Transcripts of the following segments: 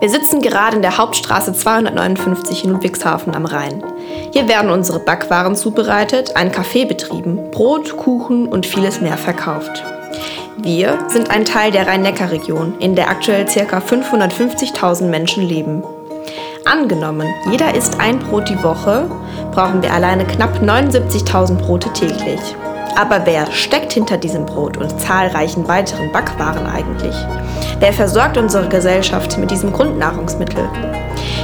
Wir sitzen gerade in der Hauptstraße 259 in Ludwigshafen am Rhein. Hier werden unsere Backwaren zubereitet, ein Café betrieben, Brot, Kuchen und vieles mehr verkauft. Wir sind ein Teil der Rhein-Neckar-Region, in der aktuell ca. 550.000 Menschen leben. Angenommen, jeder isst ein Brot die Woche, brauchen wir alleine knapp 79.000 Brote täglich. Aber wer steckt hinter diesem Brot und zahlreichen weiteren Backwaren eigentlich? Wer versorgt unsere Gesellschaft mit diesem Grundnahrungsmittel?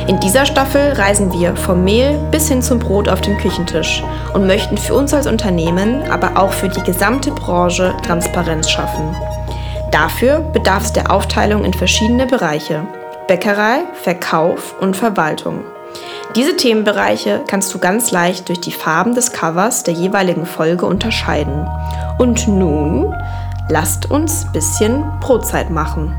In dieser Staffel reisen wir vom Mehl bis hin zum Brot auf dem Küchentisch und möchten für uns als Unternehmen, aber auch für die gesamte Branche Transparenz schaffen. Dafür bedarf es der Aufteilung in verschiedene Bereiche. Bäckerei, Verkauf und Verwaltung. Diese Themenbereiche kannst du ganz leicht durch die Farben des Covers der jeweiligen Folge unterscheiden. Und nun lasst uns ein bisschen Brotzeit machen.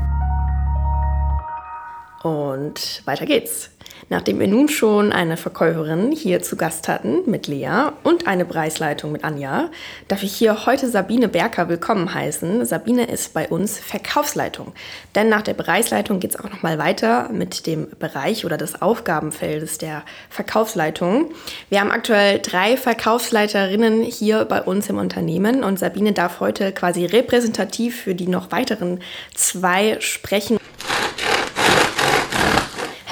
Und weiter geht's. Nachdem wir nun schon eine Verkäuferin hier zu Gast hatten mit Lea und eine Preisleitung mit Anja, darf ich hier heute Sabine Berker willkommen heißen. Sabine ist bei uns Verkaufsleitung. Denn nach der Preisleitung geht es auch nochmal weiter mit dem Bereich oder des Aufgabenfeldes der Verkaufsleitung. Wir haben aktuell drei Verkaufsleiterinnen hier bei uns im Unternehmen und Sabine darf heute quasi repräsentativ für die noch weiteren zwei sprechen.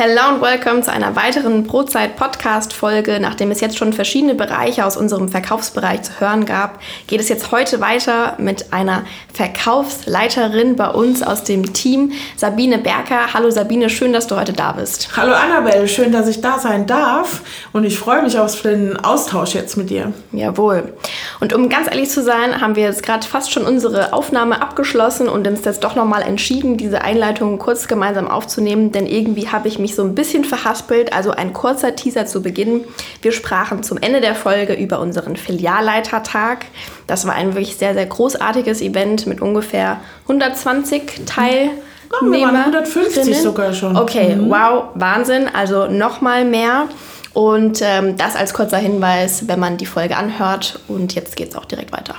Hello und welcome zu einer weiteren Brotzeit-Podcast-Folge. Nachdem es jetzt schon verschiedene Bereiche aus unserem Verkaufsbereich zu hören gab, geht es jetzt heute weiter mit einer Verkaufsleiterin bei uns aus dem Team, Sabine Berker. Hallo Sabine, schön, dass du heute da bist. Hallo Annabelle, schön, dass ich da sein darf und ich freue mich auf den Austausch jetzt mit dir. Jawohl. Und um ganz ehrlich zu sein, haben wir jetzt gerade fast schon unsere Aufnahme abgeschlossen und uns jetzt doch nochmal entschieden, diese Einleitung kurz gemeinsam aufzunehmen, denn irgendwie habe ich mich so ein bisschen verhaspelt. Also ein kurzer Teaser zu Beginn. Wir sprachen zum Ende der Folge über unseren Filialleitertag. Das war ein wirklich sehr, sehr großartiges Event mit ungefähr 120 Teilnehmern. Wir waren 150 sogar schon. Okay, mhm. wow, Wahnsinn. Also nochmal mehr. Und ähm, das als kurzer Hinweis, wenn man die Folge anhört. Und jetzt geht es auch direkt weiter.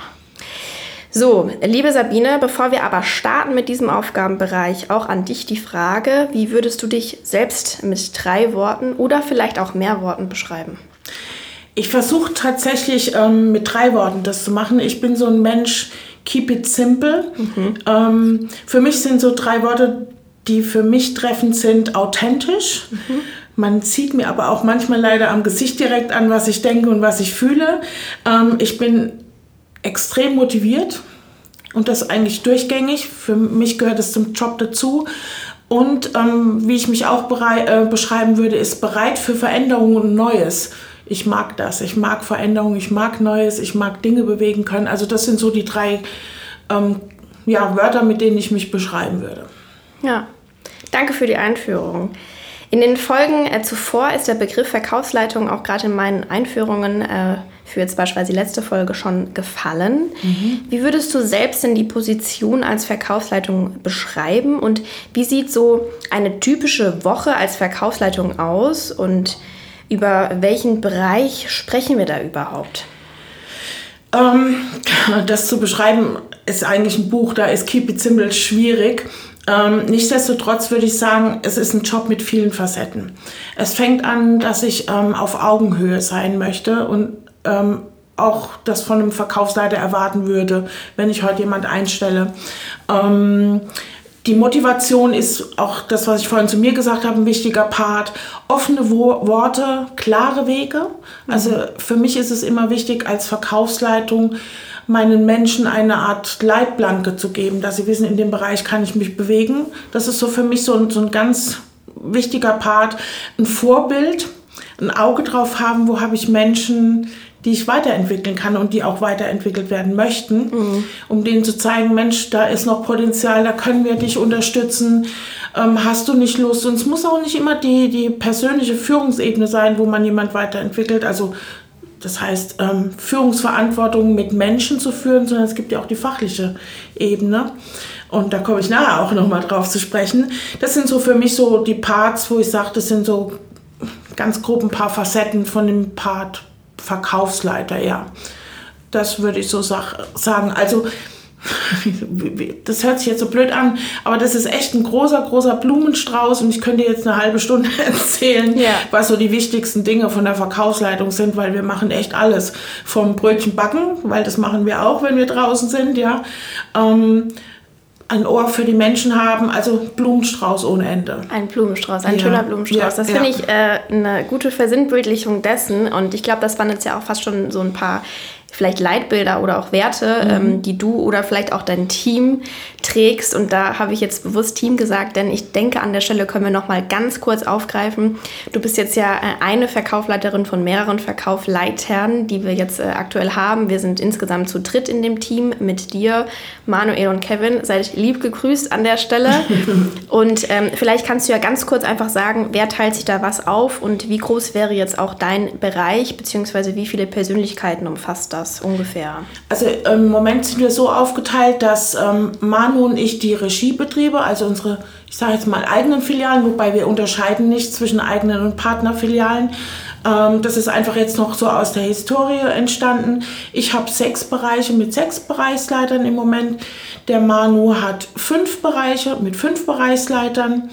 So, liebe Sabine, bevor wir aber starten mit diesem Aufgabenbereich, auch an dich die Frage, wie würdest du dich selbst mit drei Worten oder vielleicht auch mehr Worten beschreiben? Ich versuche tatsächlich ähm, mit drei Worten das zu machen. Ich bin so ein Mensch, keep it simple. Mhm. Ähm, für mich sind so drei Worte, die für mich treffend sind, authentisch. Mhm. Man sieht mir aber auch manchmal leider am Gesicht direkt an, was ich denke und was ich fühle. Ähm, ich bin extrem motiviert und das eigentlich durchgängig. Für mich gehört es zum Job dazu. Und ähm, wie ich mich auch äh, beschreiben würde, ist bereit für Veränderungen und Neues. Ich mag das. Ich mag Veränderungen, ich mag Neues, ich mag Dinge bewegen können. Also das sind so die drei ähm, ja, Wörter, mit denen ich mich beschreiben würde. Ja, danke für die Einführung. In den Folgen äh, zuvor ist der Begriff Verkaufsleitung auch gerade in meinen Einführungen äh, für jetzt beispielsweise die letzte Folge schon gefallen. Mhm. Wie würdest du selbst denn die Position als Verkaufsleitung beschreiben und wie sieht so eine typische Woche als Verkaufsleitung aus und über welchen Bereich sprechen wir da überhaupt? Ähm, das zu beschreiben ist eigentlich ein Buch, da ist Keep It Simple schwierig. Ähm, nichtsdestotrotz würde ich sagen, es ist ein Job mit vielen Facetten. Es fängt an, dass ich ähm, auf Augenhöhe sein möchte und ähm, auch das von einem Verkaufsleiter erwarten würde, wenn ich heute jemand einstelle. Ähm, die Motivation ist auch das, was ich vorhin zu mir gesagt habe, ein wichtiger Part. Offene Wo Worte, klare Wege. Also für mich ist es immer wichtig, als Verkaufsleitung meinen Menschen eine Art Leitplanke zu geben, dass sie wissen, in dem Bereich kann ich mich bewegen. Das ist so für mich so ein, so ein ganz wichtiger Part. Ein Vorbild, ein Auge drauf haben, wo habe ich Menschen, die ich weiterentwickeln kann und die auch weiterentwickelt werden möchten, mhm. um denen zu zeigen, Mensch, da ist noch Potenzial, da können wir dich unterstützen, ähm, hast du nicht Lust? Und es muss auch nicht immer die, die persönliche Führungsebene sein, wo man jemand weiterentwickelt. Also das heißt, ähm, Führungsverantwortung mit Menschen zu führen, sondern es gibt ja auch die fachliche Ebene. Und da komme ich nachher auch nochmal drauf zu sprechen. Das sind so für mich so die Parts, wo ich sage, das sind so ganz grob ein paar Facetten von dem Part Verkaufsleiter, ja. Das würde ich so sag, sagen. Also das hört sich jetzt so blöd an, aber das ist echt ein großer, großer Blumenstrauß und ich könnte jetzt eine halbe Stunde erzählen, ja. was so die wichtigsten Dinge von der Verkaufsleitung sind, weil wir machen echt alles. Vom Brötchen backen, weil das machen wir auch, wenn wir draußen sind, ja. Ähm, ein Ohr für die Menschen haben, also Blumenstrauß ohne Ende. Ein Blumenstrauß, ein ja. schöner Blumenstrauß. Ja, das finde ich äh, eine gute Versinnbildlichung dessen und ich glaube, das waren jetzt ja auch fast schon so ein paar vielleicht Leitbilder oder auch Werte, mhm. ähm, die du oder vielleicht auch dein Team trägst. Und da habe ich jetzt bewusst Team gesagt, denn ich denke, an der Stelle können wir noch mal ganz kurz aufgreifen. Du bist jetzt ja äh, eine Verkaufsleiterin von mehreren Verkaufleitern, die wir jetzt äh, aktuell haben. Wir sind insgesamt zu dritt in dem Team mit dir, Manuel und Kevin. Seid lieb gegrüßt an der Stelle. und ähm, vielleicht kannst du ja ganz kurz einfach sagen, wer teilt sich da was auf und wie groß wäre jetzt auch dein Bereich, beziehungsweise wie viele Persönlichkeiten umfasst das? Das ungefähr? Also im Moment sind wir so aufgeteilt, dass ähm, Manu und ich die Regie betriebe, also unsere, ich sage jetzt mal eigenen Filialen, wobei wir unterscheiden nicht zwischen eigenen und Partnerfilialen. Ähm, das ist einfach jetzt noch so aus der Historie entstanden. Ich habe sechs Bereiche mit sechs Bereichsleitern im Moment. Der Manu hat fünf Bereiche mit fünf Bereichsleitern.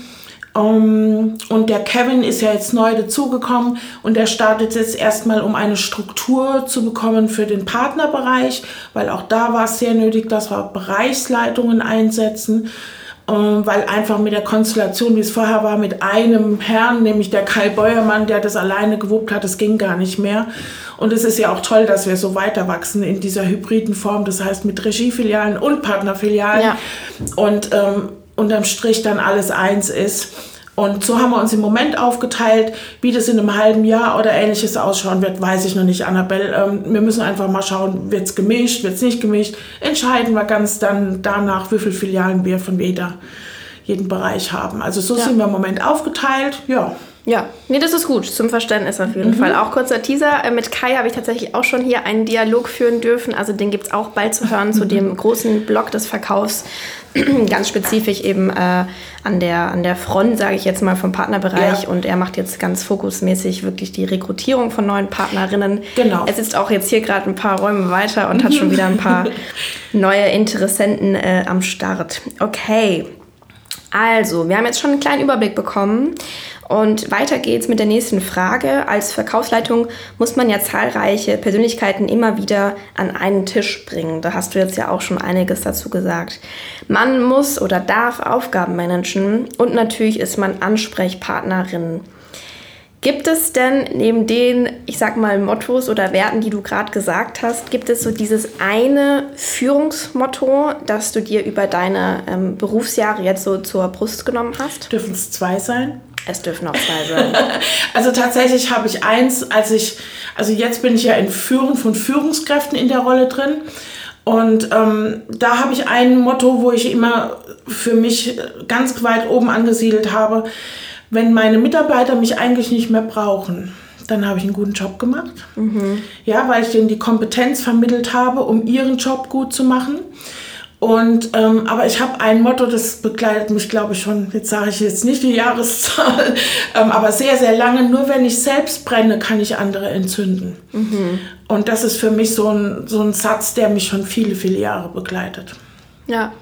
Um, ähm, und der Kevin ist ja jetzt neu dazugekommen und er startet jetzt erstmal, um eine Struktur zu bekommen für den Partnerbereich, weil auch da war es sehr nötig, dass wir Bereichsleitungen einsetzen, um, ähm, weil einfach mit der Konstellation, wie es vorher war, mit einem Herrn, nämlich der Kai Beuermann, der das alleine gewuppt hat, das ging gar nicht mehr. Und es ist ja auch toll, dass wir so weiter wachsen in dieser hybriden Form, das heißt mit Regiefilialen und Partnerfilialen. Ja. Und ähm, unterm Strich dann alles eins ist. Und so haben wir uns im Moment aufgeteilt. Wie das in einem halben Jahr oder ähnliches ausschauen wird, weiß ich noch nicht, Annabelle. Ähm, wir müssen einfach mal schauen, wird es gemischt, wird es nicht gemischt. Entscheiden wir ganz dann danach, wie viele Filialen wir von jeder, jeden Bereich haben. Also so ja. sind wir im Moment aufgeteilt. Ja. Ja, nee, das ist gut, zum Verständnis auf jeden mhm. Fall. Auch kurzer Teaser, äh, mit Kai habe ich tatsächlich auch schon hier einen Dialog führen dürfen. Also den gibt es auch bald zu hören zu dem großen Block des Verkaufs. ganz spezifisch eben äh, an, der, an der Front, sage ich jetzt mal, vom Partnerbereich. Ja. Und er macht jetzt ganz fokusmäßig wirklich die Rekrutierung von neuen Partnerinnen. Genau. Er sitzt auch jetzt hier gerade ein paar Räume weiter und hat schon wieder ein paar neue Interessenten äh, am Start. Okay. Also, wir haben jetzt schon einen kleinen Überblick bekommen und weiter geht's mit der nächsten Frage. Als Verkaufsleitung muss man ja zahlreiche Persönlichkeiten immer wieder an einen Tisch bringen. Da hast du jetzt ja auch schon einiges dazu gesagt. Man muss oder darf Aufgaben managen und natürlich ist man Ansprechpartnerin. Gibt es denn neben den, ich sag mal, Mottos oder Werten, die du gerade gesagt hast, gibt es so dieses eine Führungsmotto, das du dir über deine ähm, Berufsjahre jetzt so zur Brust genommen hast? Dürfen es zwei sein? Es dürfen auch zwei sein. also tatsächlich habe ich eins, als ich, also jetzt bin ich ja in Führung von Führungskräften in der Rolle drin. Und ähm, da habe ich ein Motto, wo ich immer für mich ganz weit oben angesiedelt habe. Wenn meine Mitarbeiter mich eigentlich nicht mehr brauchen, dann habe ich einen guten Job gemacht. Mhm. Ja, weil ich denen die Kompetenz vermittelt habe, um ihren Job gut zu machen. Und, ähm, aber ich habe ein Motto, das begleitet mich, glaube ich, schon, jetzt sage ich jetzt nicht die Jahreszahl, ähm, aber sehr, sehr lange. Nur wenn ich selbst brenne, kann ich andere entzünden. Mhm. Und das ist für mich so ein, so ein Satz, der mich schon viele, viele Jahre begleitet. Ja.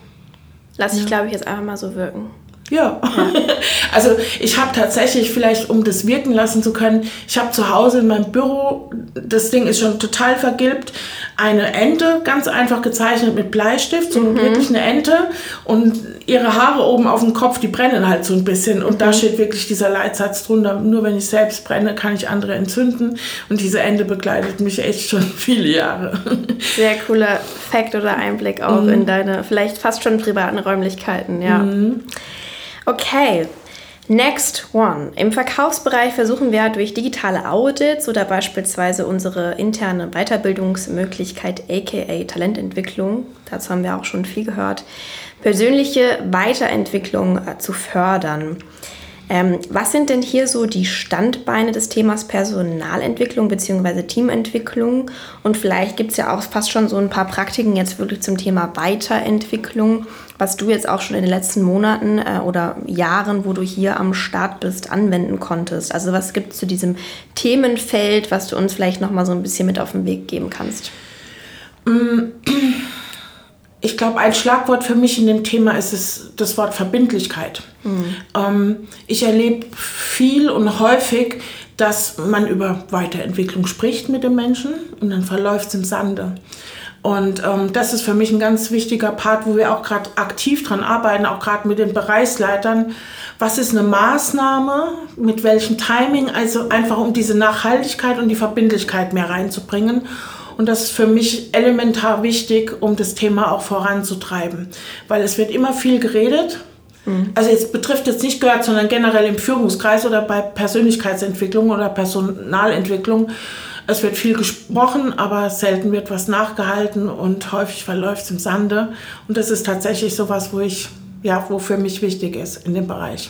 Lass ich, ja. glaube ich, jetzt einfach mal so wirken. Ja. ja. Also ich habe tatsächlich, vielleicht um das wirken lassen zu können, ich habe zu Hause in meinem Büro, das Ding ist schon total vergilbt, eine Ente ganz einfach gezeichnet mit Bleistift, so mhm. wirklich eine Ente und ihre Haare oben auf dem Kopf, die brennen halt so ein bisschen und mhm. da steht wirklich dieser Leitsatz drunter, nur wenn ich selbst brenne, kann ich andere entzünden und diese Ente begleitet mich echt schon viele Jahre. Sehr cooler Fakt oder Einblick auch mhm. in deine vielleicht fast schon privaten Räumlichkeiten, ja. Okay, Next one. Im Verkaufsbereich versuchen wir durch digitale Audits oder beispielsweise unsere interne Weiterbildungsmöglichkeit aka Talententwicklung, dazu haben wir auch schon viel gehört, persönliche Weiterentwicklung äh, zu fördern. Ähm, was sind denn hier so die Standbeine des Themas Personalentwicklung bzw. Teamentwicklung? Und vielleicht gibt es ja auch fast schon so ein paar Praktiken jetzt wirklich zum Thema Weiterentwicklung, was du jetzt auch schon in den letzten Monaten äh, oder Jahren, wo du hier am Start bist, anwenden konntest. Also was gibt es zu diesem Themenfeld, was du uns vielleicht noch mal so ein bisschen mit auf den Weg geben kannst? Ich glaube, ein Schlagwort für mich in dem Thema ist es, das Wort Verbindlichkeit. Mhm. Ähm, ich erlebe viel und häufig, dass man über Weiterentwicklung spricht mit dem Menschen und dann verläuft es im Sande. Und ähm, das ist für mich ein ganz wichtiger Part, wo wir auch gerade aktiv dran arbeiten, auch gerade mit den Bereichsleitern. Was ist eine Maßnahme, mit welchem Timing, also einfach um diese Nachhaltigkeit und die Verbindlichkeit mehr reinzubringen. Und das ist für mich elementar wichtig, um das Thema auch voranzutreiben. Weil es wird immer viel geredet. Mhm. Also jetzt betrifft jetzt nicht gehört, sondern generell im Führungskreis oder bei Persönlichkeitsentwicklung oder Personalentwicklung es wird viel gesprochen, aber selten wird was nachgehalten und häufig verläuft es im Sande. Und das ist tatsächlich sowas, wo ich, ja, wo für mich wichtig ist in dem Bereich.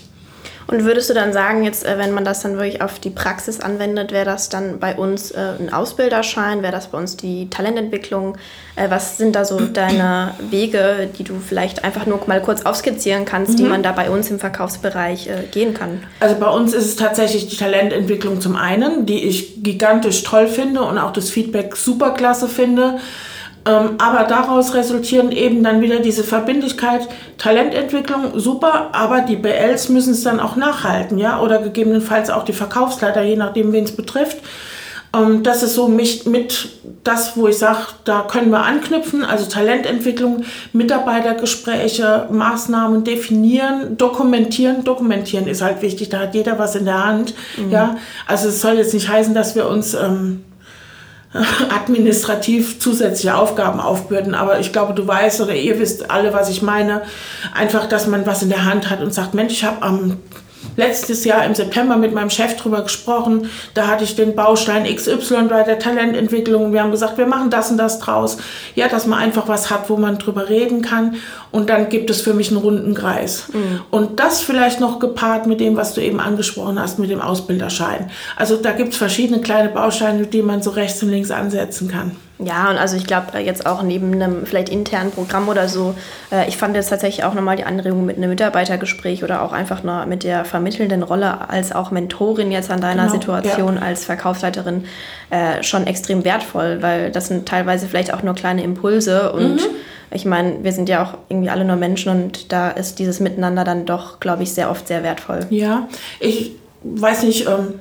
Und würdest du dann sagen, jetzt, äh, wenn man das dann wirklich auf die Praxis anwendet, wäre das dann bei uns äh, ein Ausbilderschein, wäre das bei uns die Talententwicklung? Äh, was sind da so deine Wege, die du vielleicht einfach nur mal kurz aufskizzieren kannst, mhm. die man da bei uns im Verkaufsbereich gehen kann? Also bei uns ist es tatsächlich die Talententwicklung zum einen, die ich gigantisch toll finde und auch das Feedback super klasse finde. Ähm, aber daraus resultieren eben dann wieder diese Verbindlichkeit, Talententwicklung, super, aber die BLs müssen es dann auch nachhalten, ja, oder gegebenenfalls auch die Verkaufsleiter, je nachdem, wen es betrifft. Ähm, das ist so mich, mit das, wo ich sage, da können wir anknüpfen, also Talententwicklung, Mitarbeitergespräche, Maßnahmen definieren, dokumentieren. Dokumentieren ist halt wichtig, da hat jeder was in der Hand, mhm. ja. Also es soll jetzt nicht heißen, dass wir uns... Ähm, administrativ zusätzliche Aufgaben aufbürden. Aber ich glaube, du weißt oder ihr wisst alle, was ich meine. Einfach, dass man was in der Hand hat und sagt, Mensch, ich habe am letztes Jahr im September mit meinem Chef drüber gesprochen. Da hatte ich den Baustein XY bei der Talententwicklung. Wir haben gesagt, wir machen das und das draus. Ja, dass man einfach was hat, wo man drüber reden kann. Und dann gibt es für mich einen runden Kreis. Mhm. Und das vielleicht noch gepaart mit dem, was du eben angesprochen hast, mit dem Ausbilderschein. Also da gibt es verschiedene kleine Bausteine, die man so rechts und links ansetzen kann. Ja, und also ich glaube äh, jetzt auch neben einem vielleicht internen Programm oder so, äh, ich fand jetzt tatsächlich auch nochmal die Anregung mit einem Mitarbeitergespräch oder auch einfach nur mit der vermittelnden Rolle als auch Mentorin jetzt an deiner genau, Situation ja. als Verkaufsleiterin äh, schon extrem wertvoll, weil das sind teilweise vielleicht auch nur kleine Impulse und mhm. ich meine, wir sind ja auch irgendwie alle nur Menschen und da ist dieses Miteinander dann doch, glaube ich, sehr oft sehr wertvoll. Ja, ich weiß nicht, ähm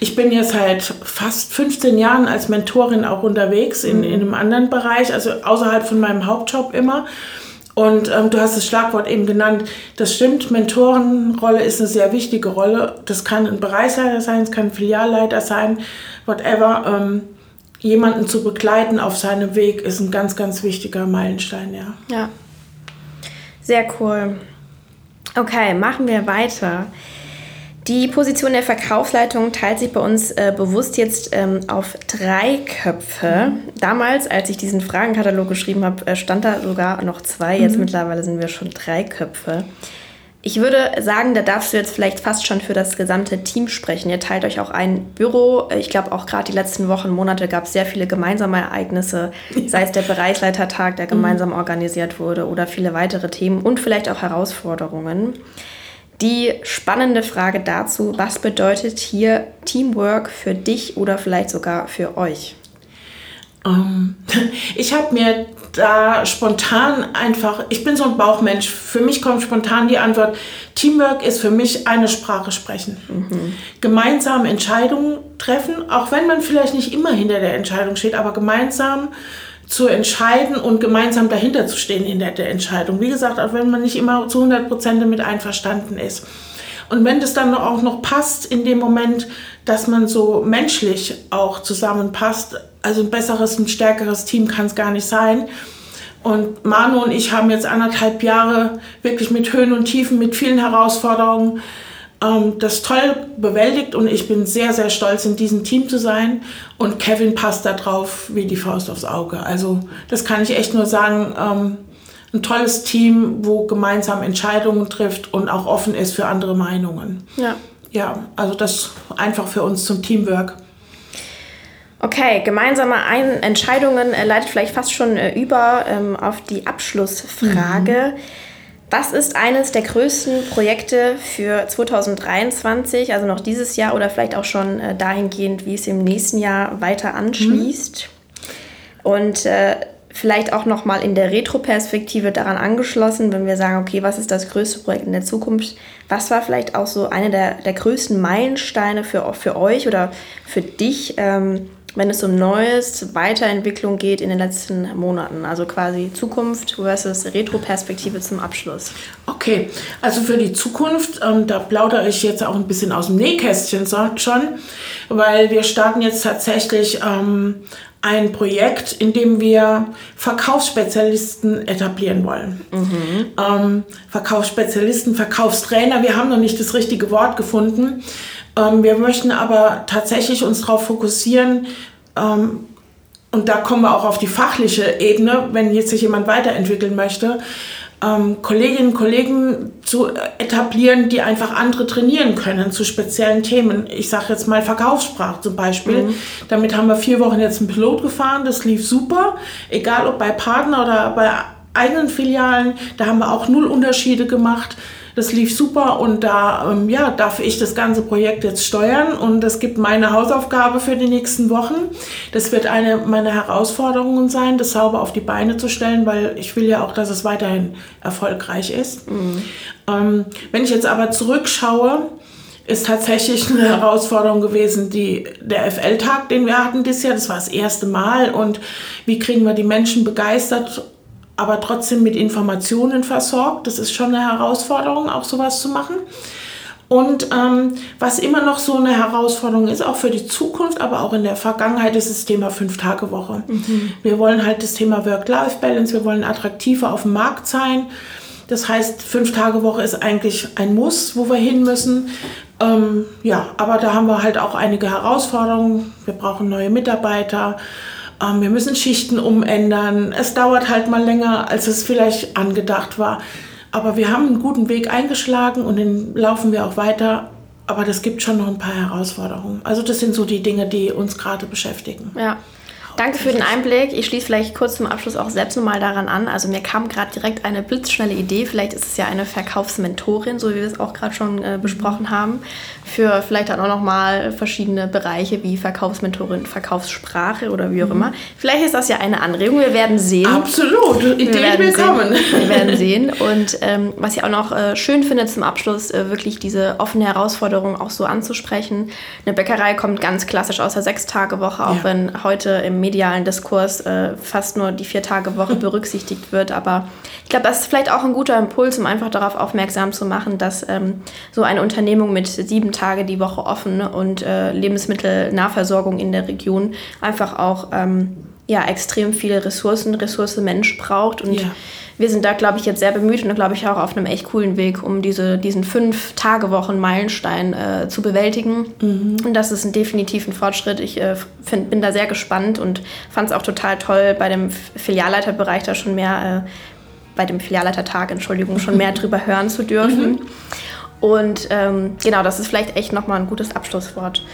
ich bin jetzt seit fast 15 Jahren als Mentorin auch unterwegs in, mhm. in einem anderen Bereich, also außerhalb von meinem Hauptjob immer. Und ähm, du hast das Schlagwort eben genannt. Das stimmt, Mentorenrolle ist eine sehr wichtige Rolle. Das kann ein Bereichsleiter sein, es kann ein Filialleiter sein, whatever. Ähm, jemanden zu begleiten auf seinem Weg ist ein ganz, ganz wichtiger Meilenstein, ja. Ja. Sehr cool. Okay, machen wir weiter. Die Position der Verkaufsleitung teilt sich bei uns äh, bewusst jetzt ähm, auf drei Köpfe. Damals, als ich diesen Fragenkatalog geschrieben habe, äh, stand da sogar noch zwei. Jetzt mhm. mittlerweile sind wir schon drei Köpfe. Ich würde sagen, da darfst du jetzt vielleicht fast schon für das gesamte Team sprechen. Ihr teilt euch auch ein Büro. Ich glaube, auch gerade die letzten Wochen, Monate gab es sehr viele gemeinsame Ereignisse, ja. sei es der Bereichsleitertag, der mhm. gemeinsam mhm. organisiert wurde, oder viele weitere Themen und vielleicht auch Herausforderungen. Die spannende Frage dazu, was bedeutet hier Teamwork für dich oder vielleicht sogar für euch? Um, ähm, ich habe mir da spontan einfach, ich bin so ein Bauchmensch, für mich kommt spontan die Antwort, Teamwork ist für mich eine Sprache sprechen. Mhm. Gemeinsam Entscheidungen treffen, auch wenn man vielleicht nicht immer hinter der Entscheidung steht, aber gemeinsam zu entscheiden und gemeinsam dahinter zu stehen in der, der Entscheidung. Wie gesagt, auch wenn man nicht immer zu 100 Prozent damit einverstanden ist. Und wenn das dann auch noch passt in dem Moment, dass man so menschlich auch zusammenpasst, also ein besseres, ein stärkeres Team kann es gar nicht sein. Und Manu und ich haben jetzt anderthalb Jahre wirklich mit Höhen und Tiefen, mit vielen Herausforderungen ähm, das toll bewältigt und ich bin sehr, sehr stolz, in diesem Team zu sein. Und Kevin passt da drauf wie die Faust aufs Auge. Also das kann ich echt nur sagen. Ähm, ein tolles Team, wo gemeinsam Entscheidungen trifft und auch offen ist für andere Meinungen. Ja. Ja, also das einfach für uns zum Teamwork. Okay, gemeinsame Ein Entscheidungen leitet vielleicht fast schon äh, über ähm, auf die Abschlussfrage. Mhm. Was ist eines der größten Projekte für 2023, also noch dieses Jahr oder vielleicht auch schon äh, dahingehend, wie es im nächsten Jahr weiter anschließt? Mhm. Und äh, vielleicht auch nochmal in der Retro-Perspektive daran angeschlossen, wenn wir sagen, okay, was ist das größte Projekt in der Zukunft? Was war vielleicht auch so eine der, der größten Meilensteine für, für euch oder für dich, ähm, wenn es um Neues, Weiterentwicklung geht in den letzten Monaten? Also quasi Zukunft versus Retro-Perspektive zum Abschluss. Okay, also für die Zukunft, ähm, da plaudere ich jetzt auch ein bisschen aus dem Nähkästchen schon, weil wir starten jetzt tatsächlich ähm, ein Projekt, in dem wir Verkaufsspezialisten etablieren wollen. Mhm. Ähm, Verkaufsspezialisten, Verkaufstrainer, wir haben noch nicht das richtige Wort gefunden. Ähm, wir möchten aber tatsächlich uns darauf fokussieren, ähm, und da kommen wir auch auf die fachliche Ebene, wenn jetzt sich jemand weiterentwickeln möchte, ähm, Kolleginnen und Kollegen zu etablieren, die einfach andere trainieren können zu speziellen Themen. Ich sage jetzt mal Verkaufssprache zum Beispiel. Mhm. Damit haben wir vier Wochen jetzt einen Pilot gefahren, das lief super, egal ob bei Partner oder bei eigenen Filialen, da haben wir auch null Unterschiede gemacht. Das lief super und da ähm, ja, darf ich das ganze Projekt jetzt steuern und das gibt meine Hausaufgabe für die nächsten Wochen. Das wird eine meiner Herausforderungen sein, das sauber auf die Beine zu stellen, weil ich will ja auch, dass es weiterhin erfolgreich ist. Mhm. Ähm, wenn ich jetzt aber zurückschaue, ist tatsächlich eine Herausforderung gewesen, die, der FL-Tag, den wir hatten dieses Jahr. Das war das erste Mal. Und wie kriegen wir die Menschen begeistert aber trotzdem mit Informationen versorgt. Das ist schon eine Herausforderung, auch sowas zu machen. Und ähm, was immer noch so eine Herausforderung ist, auch für die Zukunft, aber auch in der Vergangenheit, ist das Thema Fünf-Tage-Woche. Mhm. Wir wollen halt das Thema Work-Life-Balance, wir wollen attraktiver auf dem Markt sein. Das heißt, Fünf-Tage-Woche ist eigentlich ein Muss, wo wir hin müssen. Ähm, ja, aber da haben wir halt auch einige Herausforderungen. Wir brauchen neue Mitarbeiter. Ähm, wir müssen Schichten umändern. Es dauert halt mal länger, als es vielleicht angedacht war. Aber wir haben einen guten Weg eingeschlagen und den laufen wir auch weiter. Aber das gibt schon noch ein paar Herausforderungen. Also das sind so die Dinge, die uns gerade beschäftigen. Ja. Danke für den Einblick. Ich schließe vielleicht kurz zum Abschluss auch selbst nochmal daran an. Also mir kam gerade direkt eine blitzschnelle Idee. Vielleicht ist es ja eine Verkaufsmentorin, so wie wir es auch gerade schon äh, besprochen haben, für vielleicht dann auch nochmal verschiedene Bereiche wie Verkaufsmentorin, Verkaufssprache oder wie auch mhm. immer. Vielleicht ist das ja eine Anregung. Wir werden sehen. Absolut. Ideen willkommen. Wir werden sehen. Und ähm, was ich auch noch äh, schön finde zum Abschluss, äh, wirklich diese offene Herausforderung auch so anzusprechen. Eine Bäckerei kommt ganz klassisch aus der Sechstagewoche, auch ja. wenn heute im medialen Diskurs äh, fast nur die Vier-Tage-Woche berücksichtigt wird. Aber ich glaube, das ist vielleicht auch ein guter Impuls, um einfach darauf aufmerksam zu machen, dass ähm, so eine Unternehmung mit sieben Tage die Woche offen und äh, Lebensmittelnahversorgung in der Region einfach auch ähm, ja, extrem viele Ressourcen, Ressource Mensch braucht. Und ja wir sind da, glaube ich, jetzt sehr bemüht und, glaube ich, auch auf einem echt coolen Weg, um diese, diesen Fünf-Tage-Wochen-Meilenstein äh, zu bewältigen. Mhm. Und das ist ein, definitiv ein Fortschritt. Ich äh, find, bin da sehr gespannt und fand es auch total toll, bei dem Filialleiterbereich da schon mehr, äh, bei dem Filialleitertag, Entschuldigung, schon mehr drüber hören zu dürfen. Mhm. Und ähm, genau, das ist vielleicht echt nochmal ein gutes Abschlusswort.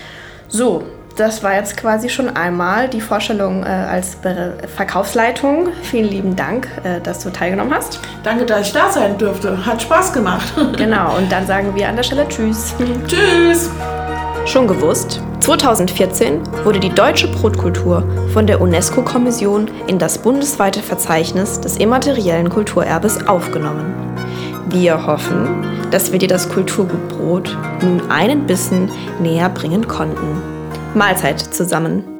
So, das war jetzt quasi schon einmal die Vorstellung äh, als Be Verkaufsleitung. Vielen lieben Dank, äh, dass du teilgenommen hast. Danke, dass ich da sein durfte. Hat Spaß gemacht. genau, und dann sagen wir an der Stelle Tschüss. Tschüss. Schon gewusst? 2014 wurde die deutsche Brotkultur von der UNESCO-Kommission in das bundesweite Verzeichnis des immateriellen Kulturerbes aufgenommen. Wir hoffen, dass wir dir das Kulturgut Brot nun einen Bissen näher bringen konnten. Mahlzeit zusammen.